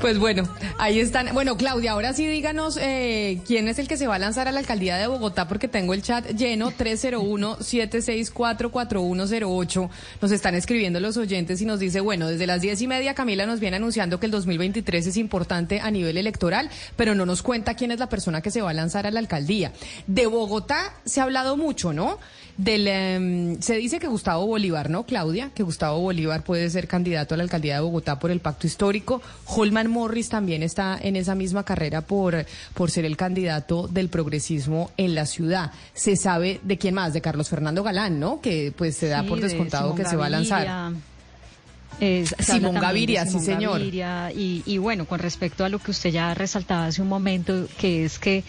Pues bueno, ahí están. Bueno, Claudia, ahora sí díganos eh, quién es el que se va a lanzar a la alcaldía de Bogotá, porque tengo el chat lleno, 301-764-4108. Nos están escribiendo los oyentes y nos dice, bueno, desde las diez y media Camila nos viene anunciando que el 2023 es importante a nivel electoral, pero no nos cuenta quién es la persona que se va a lanzar a la alcaldía. De Bogotá se ha hablado mucho, ¿no? Del, em, se dice que Gustavo Bolívar, ¿no, Claudia? Que Gustavo Bolívar puede ser candidato a la alcaldía de Bogotá por el pacto histórico. Holman Morris también está en esa misma carrera por, por ser el candidato del progresismo en la ciudad. Se sabe de quién más, de Carlos Fernando Galán, ¿no? Que pues se da por descontado que se va a lanzar. Simón Gaviria, sí señor. y, y bueno, con respecto a lo que usted ya resaltaba hace un momento, que es que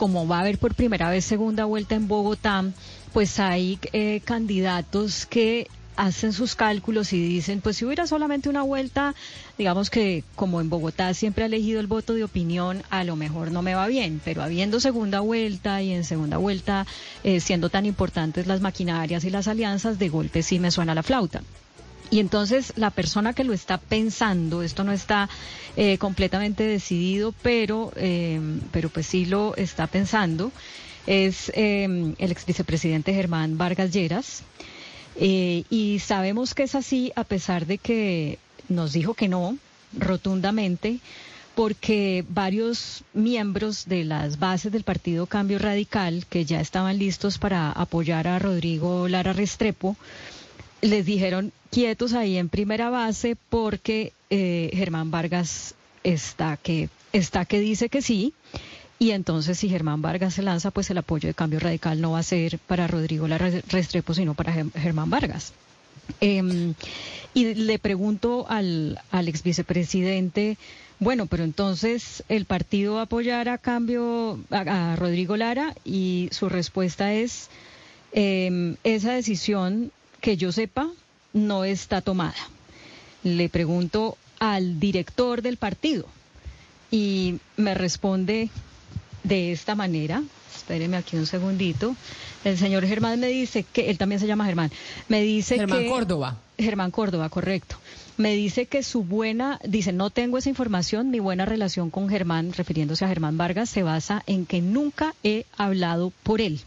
como va a haber por primera vez segunda vuelta en Bogotá, pues hay eh, candidatos que hacen sus cálculos y dicen, pues si hubiera solamente una vuelta, digamos que como en Bogotá siempre ha elegido el voto de opinión, a lo mejor no me va bien, pero habiendo segunda vuelta y en segunda vuelta eh, siendo tan importantes las maquinarias y las alianzas, de golpe sí me suena la flauta. Y entonces la persona que lo está pensando, esto no está eh, completamente decidido, pero, pero pues sí lo está pensando, es em, el ex vicepresidente Germán Vargas Lleras. Eh, y sabemos que es así a pesar de que nos dijo que no rotundamente, porque varios miembros de las bases del Partido Cambio Radical, que ya estaban listos para apoyar a Rodrigo Lara Restrepo, les dijeron quietos ahí en primera base porque eh, Germán Vargas está que, está que dice que sí. Y entonces, si Germán Vargas se lanza, pues el apoyo de cambio radical no va a ser para Rodrigo Restrepo, sino para Germán Vargas. Em, y le pregunto al, al ex vicepresidente, bueno, pero entonces el partido va a apoyar a cambio a, Rodrigo Lara y su respuesta es, em, esa decisión que yo sepa no está tomada. Le pregunto al director del partido y me responde de esta manera. Espéreme aquí un segundito. El señor Germán me dice que, él también se llama Germán, me dice que... Germán Córdoba. Germán Córdoba, correcto. Me dice que su buena, dice, no tengo esa información, mi buena relación con Germán, refiriéndose a Germán Vargas, se basa en que nunca he hablado por él.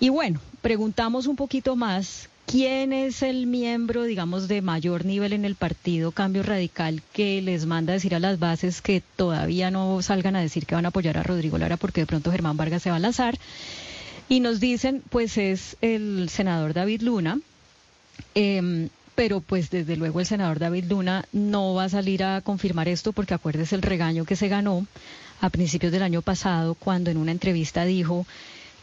Y bueno, preguntamos un poquito más ¿Quién es el miembro, digamos, de mayor nivel en el partido Cambio Radical que les manda a decir a las bases que todavía no salgan a decir que van a apoyar a Rodrigo Lara porque de pronto Germán Vargas se va a lanzar? Y nos dicen, pues es el senador David Luna. Em, pero pues desde luego el senador David Luna no va a salir a confirmar esto porque acuérdese el regaño que se ganó a principios del año pasado cuando en una entrevista dijo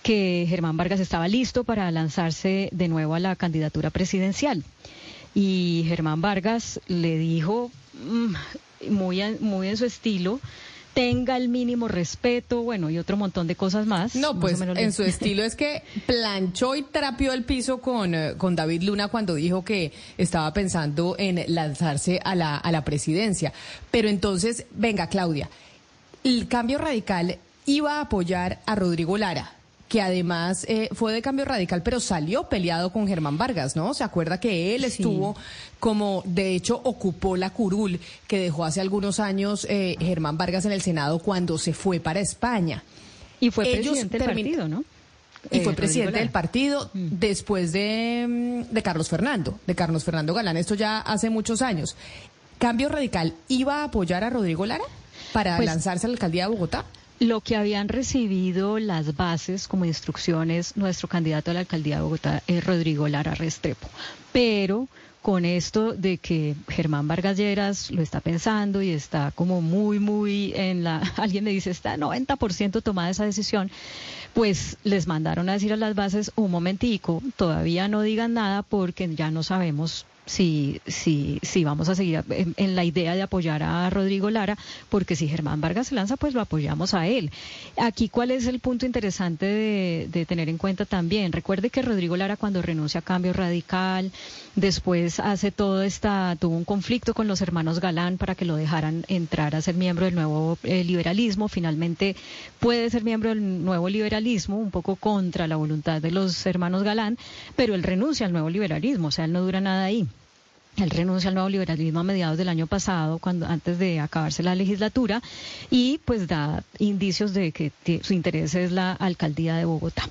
que Germán Vargas estaba listo para lanzarse de nuevo a la candidatura presidencial. Y Germán Vargas le dijo, mm, muy, muy en su estilo, tenga el mínimo respeto, bueno, y otro montón de cosas más. No, pues en su estilo es que planchó y trapió el piso con, eh, con David Luna cuando dijo que estaba pensando en lanzarse a la, a la presidencia. Pero entonces, venga, Claudia, el cambio radical iba a apoyar a Rodrigo Lara que además eh, fue de cambio radical, pero salió peleado con Germán Vargas, ¿no? Se acuerda que él estuvo como, de hecho, ocupó la curul que dejó hace algunos años eh, Germán Vargas en el Senado cuando se fue para España. Y fue presidente del partido, ¿no? Y fue eh, presidente del partido mm. después de, mm, de Carlos Fernando, de Carlos Fernando Galán. Esto ya hace muchos años. ¿Cambio Radical iba a apoyar a Rodrigo Lara para pues lanzarse a la alcaldía de Bogotá? Lo que habían recibido las bases como instrucciones nuestro candidato a la alcaldía de Bogotá es Rodrigo Lara Restrepo. Pero con esto de que Germán Vargas Lleras lo está pensando y está como muy, muy en la, alguien me dice, está 90% tomada esa decisión, pues les mandaron a decir a las bases un momentico, todavía no digan nada porque ya no sabemos si, si, si vamos a seguir en, la idea de apoyar a Rodrigo Lara, porque si Germán Vargas se lanza, pues lo apoyamos a él. Aquí, ¿cuál es el punto interesante de, de tener en cuenta también? Recuerde que Rodrigo Lara cuando renuncia a Cambio Radical, después hace todo esta, tuvo un conflicto con los hermanos Galán para que lo dejaran entrar a ser miembro del nuevo eh, liberalismo, finalmente puede ser miembro del nuevo liberalismo, un poco contra la voluntad de los hermanos Galán, pero él renuncia al nuevo liberalismo, o sea, él no dura nada ahí. Él renuncia al nuevo liberalismo a mediados del año pasado, cuando antes de acabarse la legislatura, y pues da indicios de que su interés es la alcaldía de Bogotá.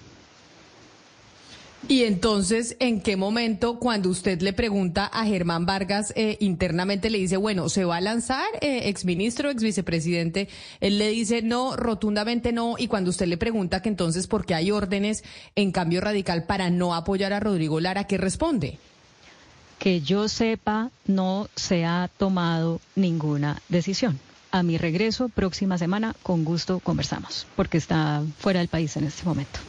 Y entonces, ¿en qué momento, cuando usted le pregunta a Germán Vargas eh, internamente, le dice, bueno, ¿se va a lanzar, eh, exministro, exvicepresidente? Él le dice, no, rotundamente no. Y cuando usted le pregunta que entonces, ¿por qué hay órdenes en cambio radical para no apoyar a Rodrigo Lara? ¿Qué responde? Que yo sepa, no se ha tomado ninguna decisión. A mi regreso, próxima semana, con gusto conversamos, porque está fuera del país en este momento.